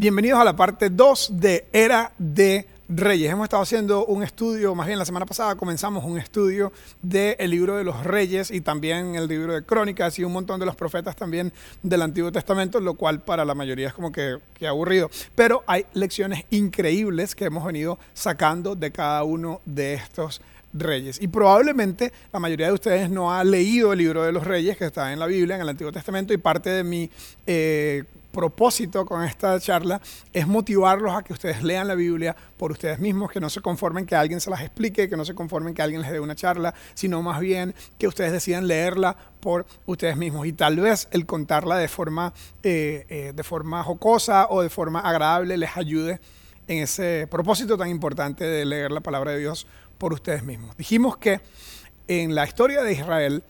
Bienvenidos a la parte 2 de Era de Reyes. Hemos estado haciendo un estudio, más bien la semana pasada comenzamos un estudio del libro de los Reyes y también el libro de Crónicas y un montón de los profetas también del Antiguo Testamento, lo cual para la mayoría es como que, que aburrido. Pero hay lecciones increíbles que hemos venido sacando de cada uno de estos reyes. Y probablemente la mayoría de ustedes no ha leído el libro de los reyes que está en la Biblia, en el Antiguo Testamento, y parte de mi eh, propósito con esta charla es motivarlos a que ustedes lean la Biblia por ustedes mismos, que no se conformen que alguien se las explique, que no se conformen que alguien les dé una charla, sino más bien que ustedes decidan leerla por ustedes mismos. Y tal vez el contarla de forma, eh, eh, de forma jocosa o de forma agradable les ayude en ese propósito tan importante de leer la palabra de Dios por ustedes mismos. Dijimos que en la historia de Israel,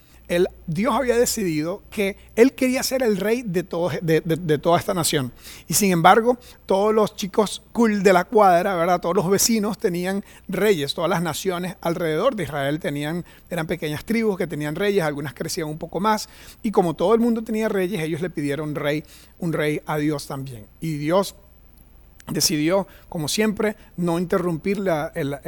Dios había decidido que Él quería ser el rey de, toda esta nación. Y sin embargo, todos los chicos cool de la cuadra, ¿verdad? todos los vecinos tenían reyes, todas las naciones alrededor de Israel tenían, eran pequeñas tribus que tenían reyes, algunas crecían un poco más. Y como todo el mundo tenía reyes, ellos le pidieron rey, un rey a Dios también. Y Dios decidió, como siempre, no interrumpir el,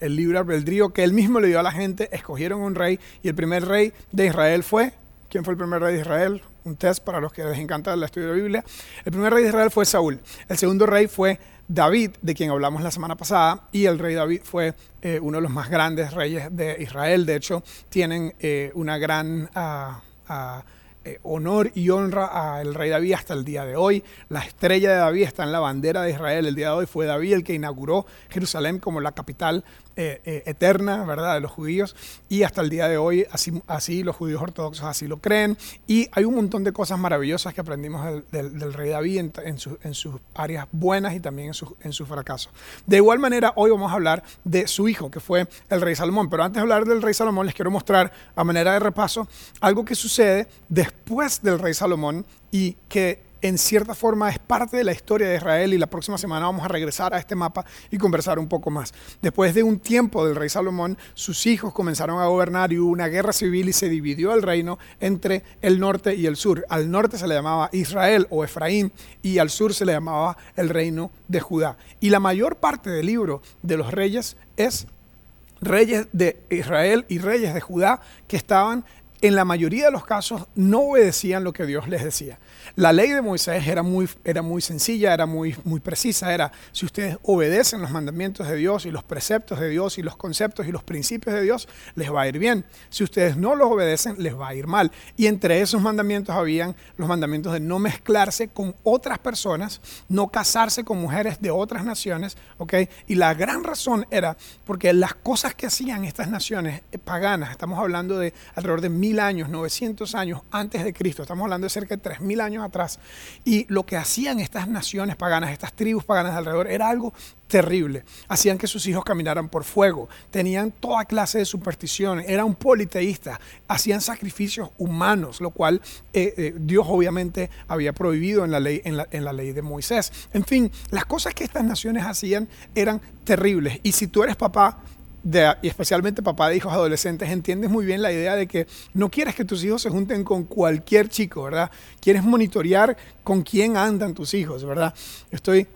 el, libre albedrío que él mismo le dio a la gente. Escogieron un rey y el primer rey de Israel fue, ¿quién fue el primer rey de Israel? Un test para los que les encanta el estudio de la Biblia. El primer rey de Israel fue Saúl. El segundo rey fue David, de quien hablamos la semana pasada, y el rey David fue eh, uno de los más grandes reyes de Israel. De hecho, tienen eh, una gran... Ah, eh, honor y honra al rey David hasta el día de hoy. La estrella de David está en la bandera de Israel el día de hoy. Fue David el que inauguró Jerusalén como la capital eh, eh, eterna, ¿verdad?, de los judíos. Y hasta el día de hoy, así, así los judíos ortodoxos así lo creen. Y hay un montón de cosas maravillosas que aprendimos del, rey David en, sus áreas buenas y también en, su, en sus fracasos. De igual manera, hoy vamos a hablar de su hijo, que fue el rey Salomón. Pero antes de hablar del rey Salomón, les quiero mostrar, a manera de repaso, algo que sucede después del rey Salomón y que en cierta forma es parte de la historia de Israel y la próxima semana vamos a regresar a este mapa y conversar un poco más. Después de un tiempo del rey Salomón, sus hijos comenzaron a gobernar y hubo una guerra civil y se dividió el reino entre el norte y el sur. Al norte se le llamaba Israel o Efraín y al sur se le llamaba el reino de Judá. Y la mayor parte del libro de los reyes es reyes de Israel y reyes de Judá que estaban en la mayoría de los casos no obedecían lo que Dios les decía. La ley de Moisés era muy, era muy sencilla, era muy, muy precisa, era si ustedes obedecen los mandamientos de Dios y los preceptos de Dios y los conceptos y los principios de Dios, les va a ir bien. Si ustedes no los obedecen, les va a ir mal. Y entre esos mandamientos habían los mandamientos de no mezclarse con otras personas, no casarse con mujeres de otras naciones, ¿ok? Y la gran razón era porque las cosas que hacían estas naciones paganas, estamos hablando de alrededor de años, 900 años antes de Cristo, estamos hablando de cerca de tres mil años atrás. Y lo que hacían estas naciones paganas, estas tribus paganas alrededor, era algo terrible. Hacían que sus hijos caminaran por fuego, tenían toda clase de supersticiones, eran politeístas, hacían sacrificios humanos, lo cual eh, eh, Dios obviamente había prohibido en la, ley, en la ley de Moisés. En fin, las cosas que estas naciones hacían eran terribles. Y si tú eres papá, y especialmente papá de hijos adolescentes, entiendes muy bien la idea de que no quieres que tus hijos se junten con cualquier chico, ¿verdad? Quieres monitorear con quién andan tus hijos, ¿verdad? Estoy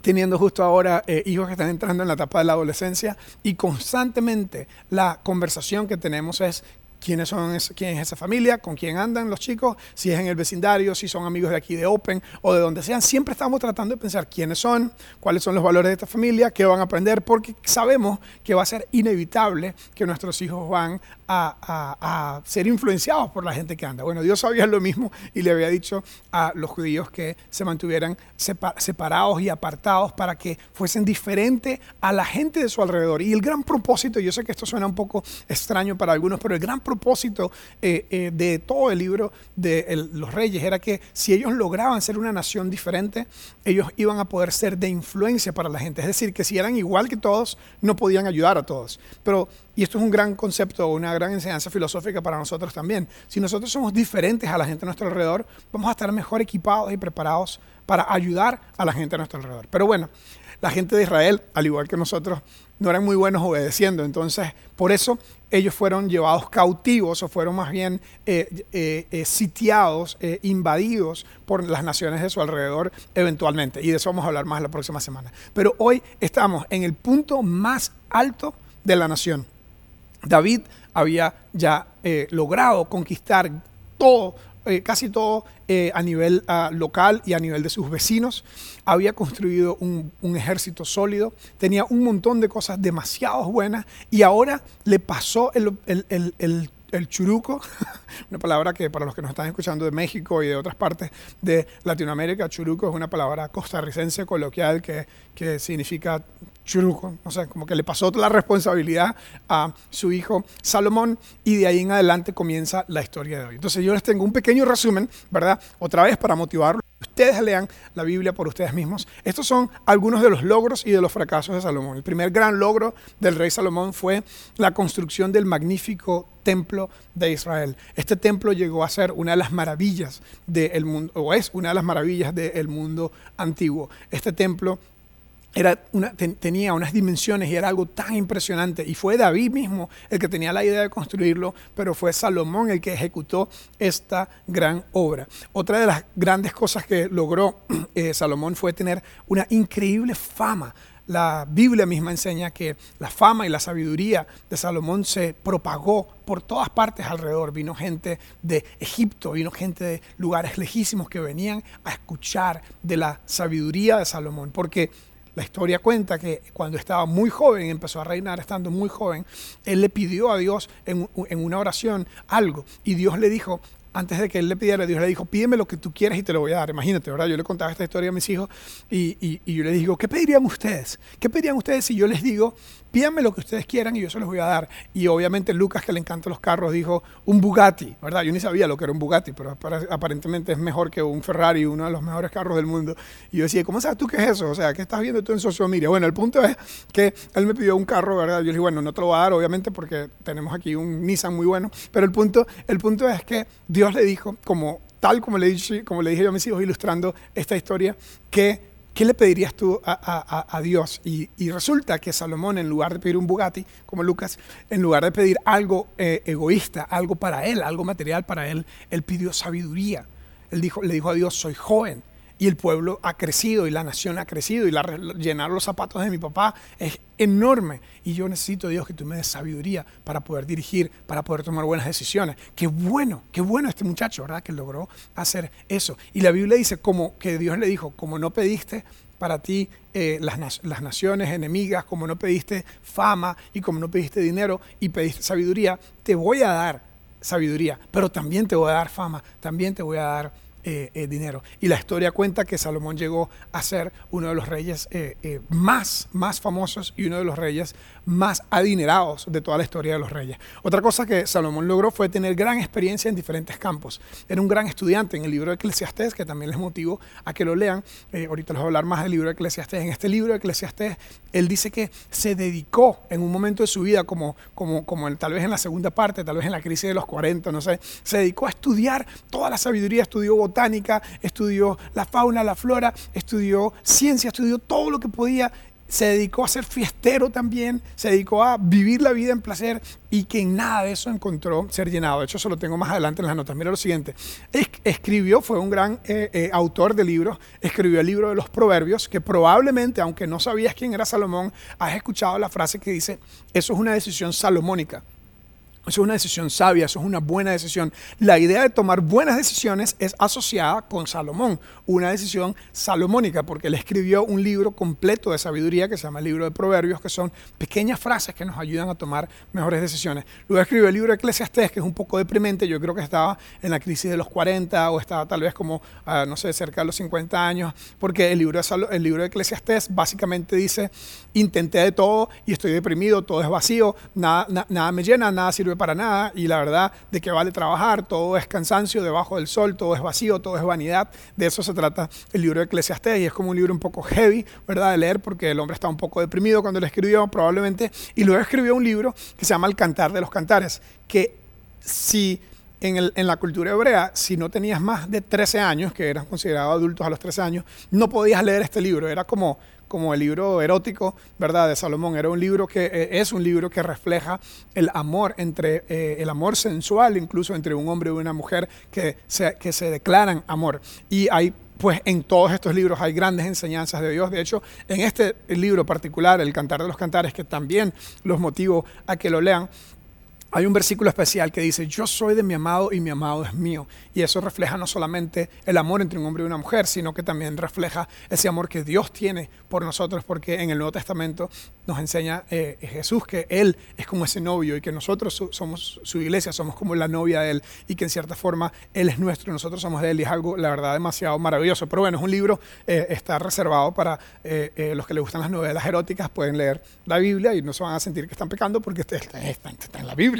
teniendo justo ahora eh, hijos que están entrando en la etapa de la adolescencia y constantemente la conversación que tenemos es quiénes son quién es esa familia, con quién andan los chicos, si es en el vecindario, si son amigos de aquí de Open o de donde sean. Siempre estamos tratando de pensar quiénes son, cuáles son los valores de esta familia, qué van a aprender, porque sabemos que va a ser inevitable que nuestros hijos van a, ser influenciados por la gente que anda. Bueno, Dios sabía lo mismo y le había dicho a los judíos que se mantuvieran separados y apartados para que fuesen diferentes a la gente de su alrededor. Y el gran propósito, yo sé que esto suena un poco extraño para algunos, pero el gran propósito eh, eh, de todo el libro de los reyes era que si ellos lograban ser una nación diferente, ellos iban a poder ser de influencia para la gente. Es decir, que si eran igual que todos, no podían ayudar a todos. Pero y esto es un gran concepto, una gran enseñanza filosófica para nosotros también. Si nosotros somos diferentes a la gente a nuestro alrededor, vamos a estar mejor equipados y preparados para ayudar a la gente a nuestro alrededor. Pero bueno, la gente de Israel, al igual que nosotros, no eran muy buenos obedeciendo. Entonces, por eso ellos fueron llevados cautivos o fueron más bien eh, eh, eh, sitiados, invadidos por las naciones de su alrededor eventualmente. Y de eso vamos a hablar más la próxima semana. Pero hoy estamos en el punto más alto de la nación. David había ya logrado conquistar todo eh, casi todo eh, a nivel ah, local y a nivel de sus vecinos. Había construido un, ejército sólido, tenía un montón de cosas demasiado buenas y ahora le pasó el churuco, una palabra que para los que nos están escuchando de México y de otras partes de Latinoamérica, churuco es una palabra costarricense coloquial que, que significa churuco, o sea, como que le pasó la responsabilidad a su hijo Salomón y de ahí en adelante comienza la historia de hoy. Entonces yo les tengo un pequeño resumen, ¿verdad? Otra vez para motivarlos ustedes lean la Biblia por ustedes mismos. Estos son algunos de los logros y de los fracasos de Salomón. El primer gran logro del rey Salomón fue la construcción del magnífico templo de Israel. Este templo llegó a ser una de las maravillas del mundo, o es una de las maravillas del mundo antiguo. Este templo era tenía unas dimensiones y era algo tan impresionante. Y fue David mismo el que tenía la idea de construirlo, pero fue Salomón el que ejecutó esta gran obra. Otra de las grandes cosas que logró eh, Salomón fue tener una increíble fama. La Biblia misma enseña que la fama y la sabiduría de Salomón se propagó por todas partes alrededor. Vino gente de Egipto, vino gente de lugares lejísimos que venían a escuchar de la sabiduría de Salomón, porque la historia cuenta que cuando estaba muy joven, empezó a reinar estando muy joven, él le pidió a Dios en, en una oración algo y Dios le dijo, antes de que él le pidiera, Dios le dijo, pídeme lo que tú quieras y te lo voy a dar. Imagínate, ¿verdad? Yo le contaba esta historia a mis hijos y, y, yo les digo, ¿qué pedirían ustedes? ¿Qué pedirían ustedes si yo les digo, pídanme lo que ustedes quieran y yo se los voy a dar? Y obviamente Lucas, que le encantan los carros, dijo, un Bugatti, ¿verdad? Yo ni sabía lo que era un Bugatti, pero aparentemente es mejor que un Ferrari, uno de los mejores carros del mundo. Y yo decía, ¿cómo sabes tú qué es eso? O sea, ¿qué estás viendo tú en social media? Bueno, el punto es que él me pidió un carro, ¿verdad? Yo le dije, bueno, no te lo voy a dar, obviamente, porque tenemos aquí un Nissan muy bueno, pero el punto, el punto es que Dios le dijo, como tal como le, dije, como le dije yo a mis hijos ilustrando esta historia, que ¿qué le pedirías tú a, Dios? Y, resulta que Salomón, en lugar de pedir un Bugatti, como Lucas, en lugar de pedir algo eh, egoísta, algo para él, algo material para él, él pidió sabiduría. Él dijo, le dijo a Dios, soy joven, y el pueblo ha crecido y la nación ha crecido y la, llenar los zapatos de mi papá es enorme y yo necesito Dios que tú me des sabiduría para poder dirigir, para poder tomar buenas decisiones. Qué bueno, qué bueno este muchacho, ¿verdad? Que logró hacer eso. Y la Biblia dice como que Dios le dijo, como no pediste para ti eh, las, las naciones enemigas, como no pediste fama y como no pediste dinero y pediste sabiduría, te voy a dar sabiduría, pero también te voy a dar fama, también te voy a dar eh, eh, dinero. Y la historia cuenta que Salomón llegó a ser uno de los reyes eh, más, más famosos y uno de los reyes más adinerados de toda la historia de los reyes. Otra cosa que Salomón logró fue tener gran experiencia en diferentes campos. Era un gran estudiante en el libro de Eclesiastés, que también les motivo a que lo lean. Ahorita les voy a hablar más del libro de Eclesiastés. En este libro de Eclesiastés, él dice que se dedicó en un momento de su vida, como, como, como tal vez en la segunda parte, tal vez en la crisis de los 40, no sé, se dedicó a estudiar toda la sabiduría, estudió botánica, estudió la fauna, la flora, estudió ciencia, estudió todo lo que podía se dedicó a ser fiestero también, se dedicó a vivir la vida en placer y que en nada de eso encontró ser llenado. De hecho, eso lo tengo más adelante en las notas. Mira lo siguiente. escribió, fue un gran eh, eh, autor de libros, escribió el libro de los proverbios, que probablemente, aunque no sabías quién era Salomón, has escuchado la frase que dice, eso es una decisión salomónica. Eso es una decisión sabia, eso es una buena decisión. La idea de tomar buenas decisiones es asociada con Salomón, una decisión salomónica, porque él escribió un libro completo de sabiduría que se llama el libro de Proverbios, que son pequeñas frases que nos ayudan a tomar mejores decisiones. Luego escribió el libro de Eclesiastés, que es un poco deprimente, yo creo que estaba en la crisis de los 40 o estaba tal vez como, ah, no sé, cerca de los 50 años, porque el libro, de, el libro de Eclesiastés básicamente dice, intenté de todo y estoy deprimido, todo es vacío, nada, nada me llena, nada sirve para nada y la verdad de que vale trabajar, todo es cansancio debajo del sol, todo es vacío, todo es vanidad. De eso se trata el libro de Eclesiastés y es como un libro un poco heavy, ¿verdad? De leer porque el hombre está un poco deprimido cuando lo escribió probablemente y luego escribió un libro que se llama El Cantar de los Cantares, que si en, el, en, la cultura hebrea, si no tenías más de 13 años, que eras considerado adultos a los 13 años, no podías leer este libro. Era como, como el libro erótico, ¿verdad?, de Salomón. Era un libro que eh, es un libro que refleja el amor entre, eh, el amor sensual, incluso entre un hombre y una mujer que se, que se declaran amor. Y hay pues en todos estos libros hay grandes enseñanzas de Dios. De hecho, en este libro particular, El Cantar de los Cantares, que también los motivo a que lo lean, hay un versículo especial que dice, yo soy de mi amado y mi amado es mío. Y eso refleja no solamente el amor entre un hombre y una mujer, sino que también refleja ese amor que Dios tiene por nosotros, porque en el Nuevo Testamento nos enseña eh, Jesús que Él es como ese novio y que nosotros somos su iglesia, somos como la novia de Él y que en cierta forma Él es nuestro y nosotros somos de Él y es algo, la verdad, demasiado maravilloso. Pero bueno, es un libro, eh, está reservado para eh, los que les gustan las novelas eróticas, pueden leer la Biblia y no se van a sentir que están pecando porque está, está en la Biblia.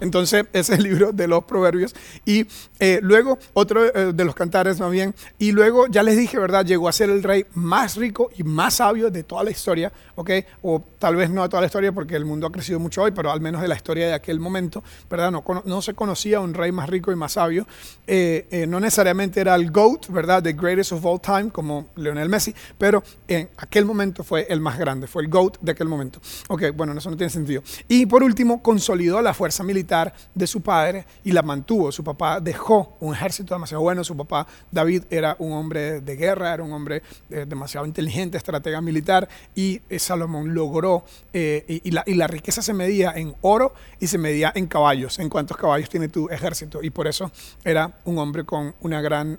Entonces, ese es el libro de los proverbios. Y eh, luego, otro eh, de los cantares más bien. Y luego, ya les dije, ¿verdad? Llegó a ser el rey más rico y más sabio de toda la historia, ¿ok? O tal vez no de toda la historia porque el mundo ha crecido mucho hoy, pero al menos de la historia de aquel momento, ¿verdad? No, no se conocía un rey más rico y más sabio. Eh, no necesariamente era el GOAT, ¿verdad? The greatest of all time, como Lionel Messi, pero en aquel momento fue el más grande, fue el GOAT de aquel momento. Ok, bueno, eso no tiene sentido. Y por último, consolidó la fuerza militar de su padre y la mantuvo. Su papá dejó un ejército demasiado bueno. Su papá David era un hombre de guerra, era un hombre eh, demasiado inteligente, estratega militar y eh, Salomón logró, eh, y, la, y, la, riqueza se medía en oro y se medía en caballos, en cuántos caballos tiene tu ejército. Y por eso era un hombre con una gran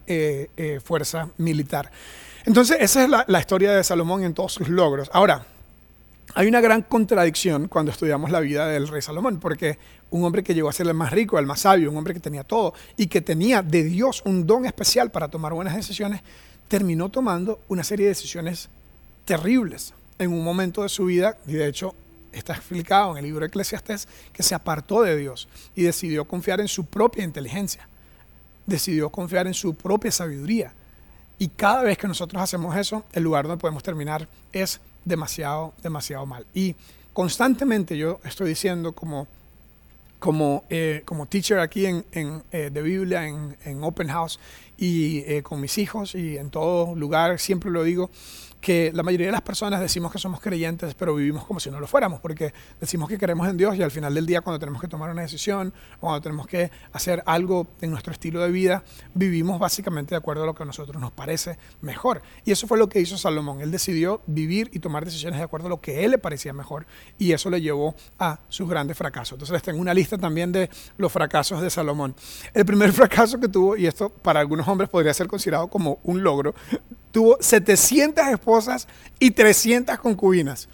fuerza militar. Entonces, esa es la, la historia de Salomón en todos sus logros. Ahora, hay una gran contradicción cuando estudiamos la vida del rey Salomón, porque un hombre que llegó a ser el más rico, el más sabio, un hombre que tenía todo y que tenía de Dios un don especial para tomar buenas decisiones, terminó tomando una serie de decisiones terribles en un momento de su vida, y de hecho está explicado en el libro de Eclesiastés, que se apartó de Dios y decidió confiar en su propia inteligencia, decidió confiar en su propia sabiduría. Y cada vez que nosotros hacemos eso, el lugar donde podemos terminar es demasiado, demasiado mal. Y constantemente yo estoy diciendo como, como, eh, como teacher aquí en, en eh, de Biblia, en, en, Open House y eh, con mis hijos y en todo lugar, siempre lo digo, que la mayoría de las personas decimos que somos creyentes, pero vivimos como si no lo fuéramos, porque decimos que queremos en Dios y al final del día cuando tenemos que tomar una decisión o cuando tenemos que hacer algo en nuestro estilo de vida, vivimos básicamente de acuerdo a lo que a nosotros nos parece mejor. Y eso fue lo que hizo Salomón. Él decidió vivir y tomar decisiones de acuerdo a lo que a él le parecía mejor y eso le llevó a sus grandes fracasos. Entonces les tengo una lista también de los fracasos de Salomón. El primer fracaso que tuvo, y esto para algunos hombres podría ser considerado como un logro, tuvo 700 esposas y 300 concubinas.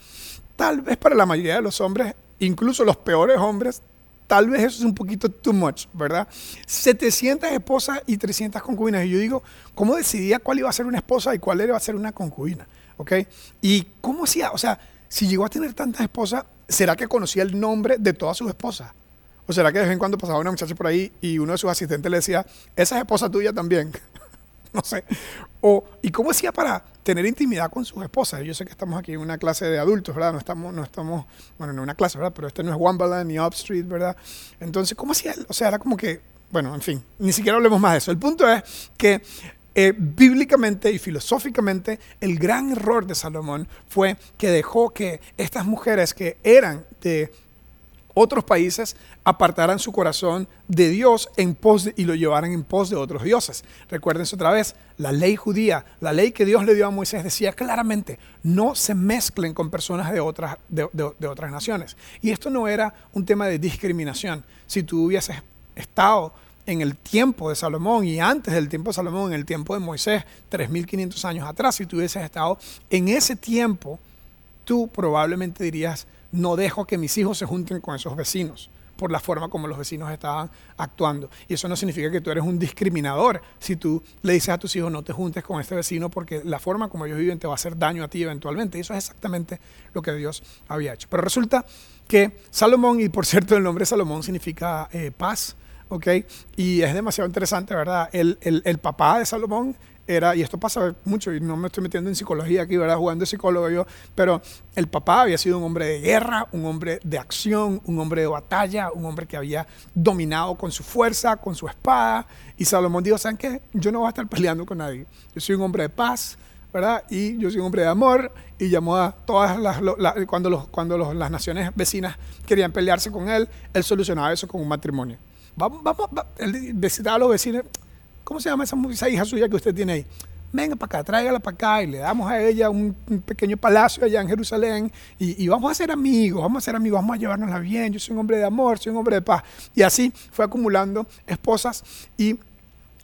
Tal vez para la mayoría de los hombres, incluso los peores hombres, tal vez eso es un poquito too much, ¿verdad? 700 esposas y 300 concubinas. Y yo digo, ¿cómo decidía cuál iba a ser una esposa y cuál iba a ser una concubina? ¿Ok? ¿Y cómo hacía? O sea, si llegó a tener tantas esposas, ¿será que conocía el nombre de todas sus esposas? ¿O será que de vez en cuando pasaba una muchacha por ahí y uno de sus asistentes le decía, esa es esposa tuya también? no sé. O, ¿Y cómo hacía para tener intimidad con sus esposas? Yo sé que estamos aquí en una clase de adultos, ¿verdad? No estamos, no estamos, bueno, no una clase, ¿verdad? Pero este no es Wambaland ni Upstreet, ¿verdad? Entonces, ¿cómo hacía él? O sea, era como que, bueno, en fin, ni siquiera hablemos más de eso. El punto es que eh, bíblicamente y filosóficamente, el gran error de Salomón fue que dejó que estas mujeres que eran de otros países apartaran su corazón de Dios en pos y lo llevaran en pos de otros dioses. Recuérdense otra vez, la ley judía, la ley que Dios le dio a Moisés decía claramente, no se mezclen con personas de otras, de, otras naciones. Y esto no era un tema de discriminación. Si tú hubieses estado en el tiempo de Salomón y antes del tiempo de Salomón, en el tiempo de Moisés, 3.500 años atrás, si tú hubieses estado en ese tiempo, tú probablemente dirías, no dejo que mis hijos se junten con esos vecinos por la forma como los vecinos estaban actuando. Y eso no significa que tú eres un discriminador si tú le dices a tus hijos no te juntes con este vecino porque la forma como ellos viven te va a hacer daño a ti eventualmente. Y eso es exactamente lo que Dios había hecho. Pero resulta que Salomón, y por cierto el nombre Salomón significa eh, paz, ¿ok? Y es demasiado interesante, ¿verdad? El, el, el papá de Salomón era, y esto pasa mucho, y no me estoy metiendo en psicología aquí, ¿verdad? Jugando de psicólogo yo, pero el papá había sido un hombre de guerra, un hombre de acción, un hombre de batalla, un hombre que había dominado con su fuerza, con su espada. Y Salomón dijo, ¿saben qué? Yo no voy a estar peleando con nadie. Yo soy un hombre de paz, ¿verdad? Y yo soy un hombre de amor. Y llamó a todas las, cuando, los, cuando las naciones vecinas querían pelearse con él, él solucionaba eso con un matrimonio. Vamos, vamos, él visitaba a los vecinos ¿Cómo se llama esa, hija suya que usted tiene ahí? Venga para acá, tráigala para acá y le damos a ella un, pequeño palacio allá en Jerusalén y, vamos a ser amigos, vamos a ser amigos, vamos a llevárnosla bien. Yo soy un hombre de amor, soy un hombre de paz. Y así fue acumulando esposas y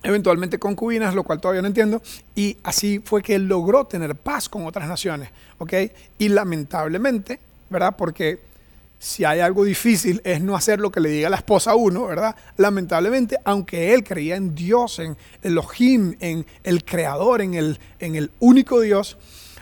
eventualmente concubinas, lo cual todavía no entiendo, y así fue que él logró tener paz con otras naciones, ¿ok? Y lamentablemente, ¿verdad? Porque si hay algo difícil es no hacer lo que le diga la esposa a uno, ¿verdad? Lamentablemente, aunque él creía en Dios, en Elohim, en el Creador, en el, en el único Dios,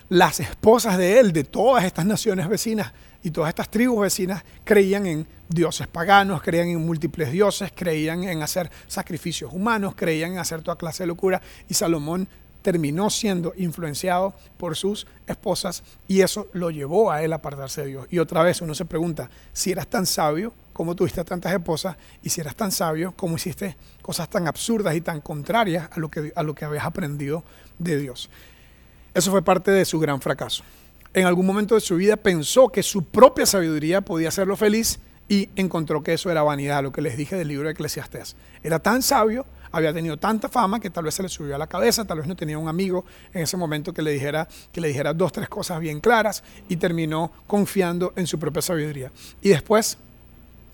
las esposas de él, de todas estas naciones vecinas y todas estas tribus vecinas, creían en dioses paganos, creían en múltiples dioses, creían en hacer sacrificios humanos, creían en hacer toda clase de locura. Y Salomón terminó siendo influenciado por sus esposas y eso lo llevó a él a apartarse de Dios. Y otra vez uno se pregunta, si eras tan sabio, ¿cómo tuviste tantas esposas? Y si eras tan sabio, ¿cómo hiciste cosas tan absurdas y tan contrarias a lo que, a lo que habías aprendido de Dios? Eso fue parte de su gran fracaso. En algún momento de su vida pensó que su propia sabiduría podía hacerlo feliz y encontró que eso era vanidad, lo que les dije del libro de Eclesiastés. Era tan sabio había tenido tanta fama que tal vez se le subió a la cabeza, tal vez no tenía un amigo en ese momento que le dijera, que le dijera dos, tres cosas bien claras y terminó confiando en su propia sabiduría. Y después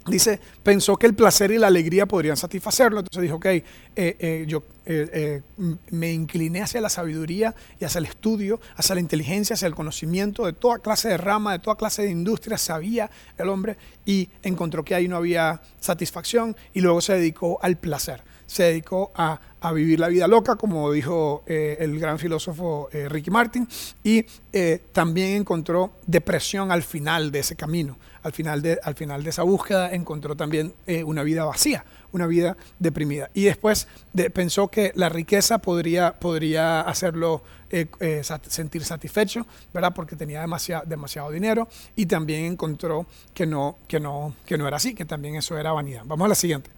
dice, pensó que el placer y la alegría podrían satisfacerlo, entonces dijo, ok, eh, eh, yo eh, me incliné hacia la sabiduría y hacia el estudio, hacia la inteligencia, hacia el conocimiento de toda clase de rama, de toda clase de industria, sabía el hombre y encontró que ahí no había satisfacción y luego se dedicó al placer. Se dedicó a, vivir la vida loca, como dijo eh, el gran filósofo eh, Ricky Martin, y eh, también encontró depresión al final de ese camino, al final de, al final de esa búsqueda encontró también una vida vacía, una vida deprimida. Y después pensó que la riqueza podría, podría hacerlo sentir satisfecho, ¿verdad? Porque tenía demasiado, demasiado dinero y también encontró que no, que, no, que no era así, que también eso era vanidad. Vamos a la siguiente.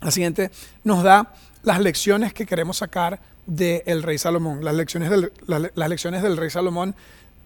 La siguiente nos da las lecciones que queremos sacar del rey Salomón. Las lecciones del, las lecciones del rey Salomón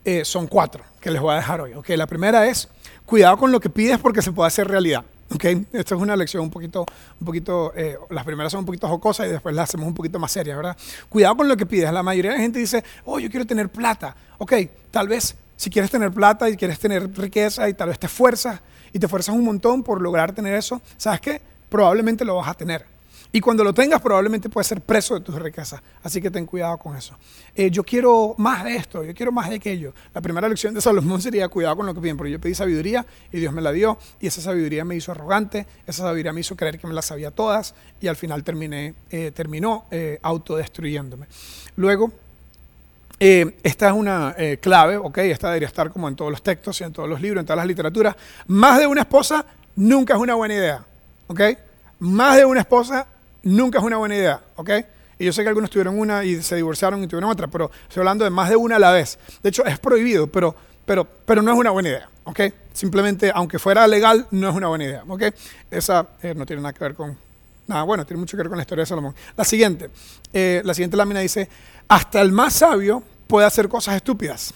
eh, son cuatro que les voy a dejar hoy. Okay, la primera es, cuidado con lo que pides porque se puede hacer realidad. Okay, esta es una lección un poquito, un poquito eh, las primeras son un poquito jocosas y después las hacemos un poquito más serias, ¿verdad? Cuidado con lo que pides. La mayoría de la gente dice, oh, yo quiero tener plata. Ok, tal vez si quieres tener plata y quieres tener riqueza y tal vez te esfuerzas y te esfuerzas un montón por lograr tener eso, ¿sabes qué? probablemente lo vas a tener. Y cuando lo tengas, probablemente puedes ser preso de tus riquezas. Así que ten cuidado con eso. Eh, yo quiero más de esto, yo quiero más de aquello. La primera lección de Salomón sería cuidado con lo que piden, porque yo pedí sabiduría y Dios me la dio. Y esa sabiduría me hizo arrogante, esa sabiduría me hizo creer que me las sabía todas. Y al final terminé, eh, terminó eh, autodestruyéndome. Luego, esta es una clave, ¿ok? Esta debería estar como en todos los textos y en todos los libros, en todas las literaturas. Más de una esposa nunca es una buena idea. ¿ok? Más de una esposa nunca es una buena idea, ¿ok? Y yo sé que algunos tuvieron una y se divorciaron y tuvieron otra, pero estoy hablando de más de una a la vez. De hecho, es prohibido, pero, pero, pero no es una buena idea, ¿ok? Simplemente, aunque fuera legal, no es una buena idea, ¿ok? Esa eh, no tiene nada que ver con... Nada, bueno, tiene mucho que ver con la historia de Salomón. La siguiente, eh, la siguiente lámina dice, hasta el más sabio puede hacer cosas estúpidas.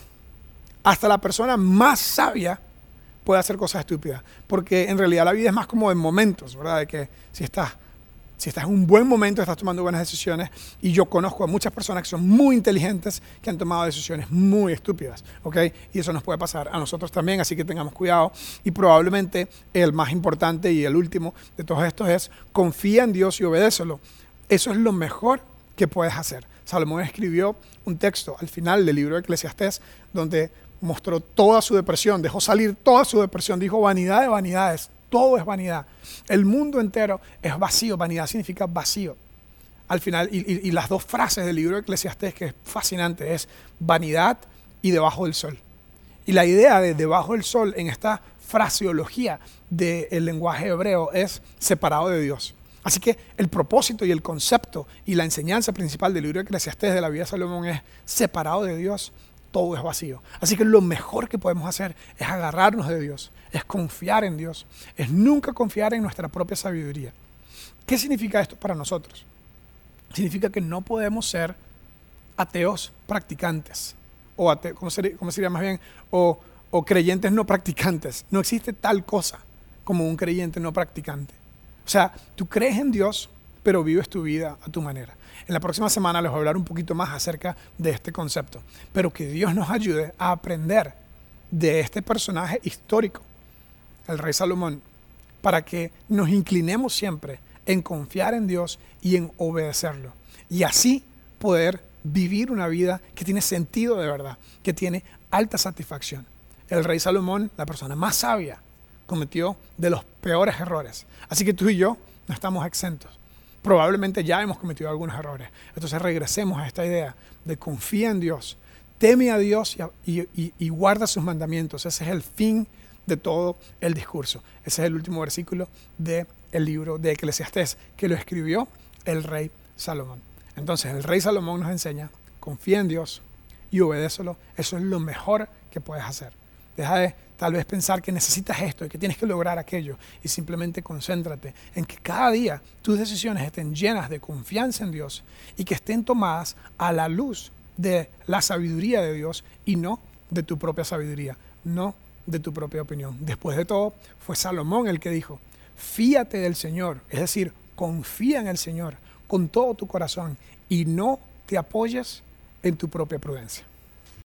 Hasta la persona más sabia puede hacer cosas estúpidas. Porque en realidad la vida es más como en momentos, ¿verdad? De que si estás, si estás en un buen momento, estás tomando buenas decisiones. Y yo conozco a muchas personas que son muy inteligentes que han tomado decisiones muy estúpidas, ¿ok? Y eso nos puede pasar a nosotros también, así que tengamos cuidado. Y probablemente el más importante y el último de todos estos es confía en Dios y obedécelo. Eso es lo mejor que puedes hacer. Salomón escribió un texto al final del libro de Eclesiastés donde mostró toda su depresión, dejó salir toda su depresión, dijo vanidad de vanidades, todo es vanidad. El mundo entero es vacío, vanidad significa vacío. Al final, y, las dos frases del libro de Eclesiastés, que es fascinante, es vanidad y debajo del sol. Y la idea de debajo del sol en esta fraseología del lenguaje hebreo es separado de Dios. Así que el propósito y el concepto y la enseñanza principal del libro de Eclesiastés de la vida de Salomón es separado de Dios, todo es vacío. Así que lo mejor que podemos hacer es agarrarnos de Dios, es confiar en Dios, es nunca confiar en nuestra propia sabiduría. ¿Qué significa esto para nosotros? Significa que no podemos ser ateos practicantes, o ¿cómo, sería, más bien? O, o creyentes no practicantes. No existe tal cosa como un creyente no practicante. O sea, tú crees en Dios, pero vives tu vida a tu manera. En la próxima semana les voy a hablar un poquito más acerca de este concepto, pero que Dios nos ayude a aprender de este personaje histórico, el rey Salomón, para que nos inclinemos siempre en confiar en Dios y en obedecerlo. Y así poder vivir una vida que tiene sentido de verdad, que tiene alta satisfacción. El rey Salomón, la persona más sabia, cometió de los peores errores. Así que tú y yo no estamos exentos. Probablemente ya hemos cometido algunos errores. Entonces regresemos a esta idea de confía en Dios, teme a Dios y, guarda sus mandamientos. Ese es el fin de todo el discurso. Ese es el último versículo del libro de Eclesiastés, que lo escribió el rey Salomón. Entonces el rey Salomón nos enseña, confía en Dios y obedécelo. Eso es lo mejor que puedes hacer. Deja de tal vez pensar que necesitas esto y que tienes que lograr aquello y simplemente concéntrate en que cada día tus decisiones estén llenas de confianza en Dios y que estén tomadas a la luz de la sabiduría de Dios y no de tu propia sabiduría, no de tu propia opinión. Después de todo, fue Salomón el que dijo, fíate del Señor, es decir, confía en el Señor con todo tu corazón y no te apoyes en tu propia prudencia.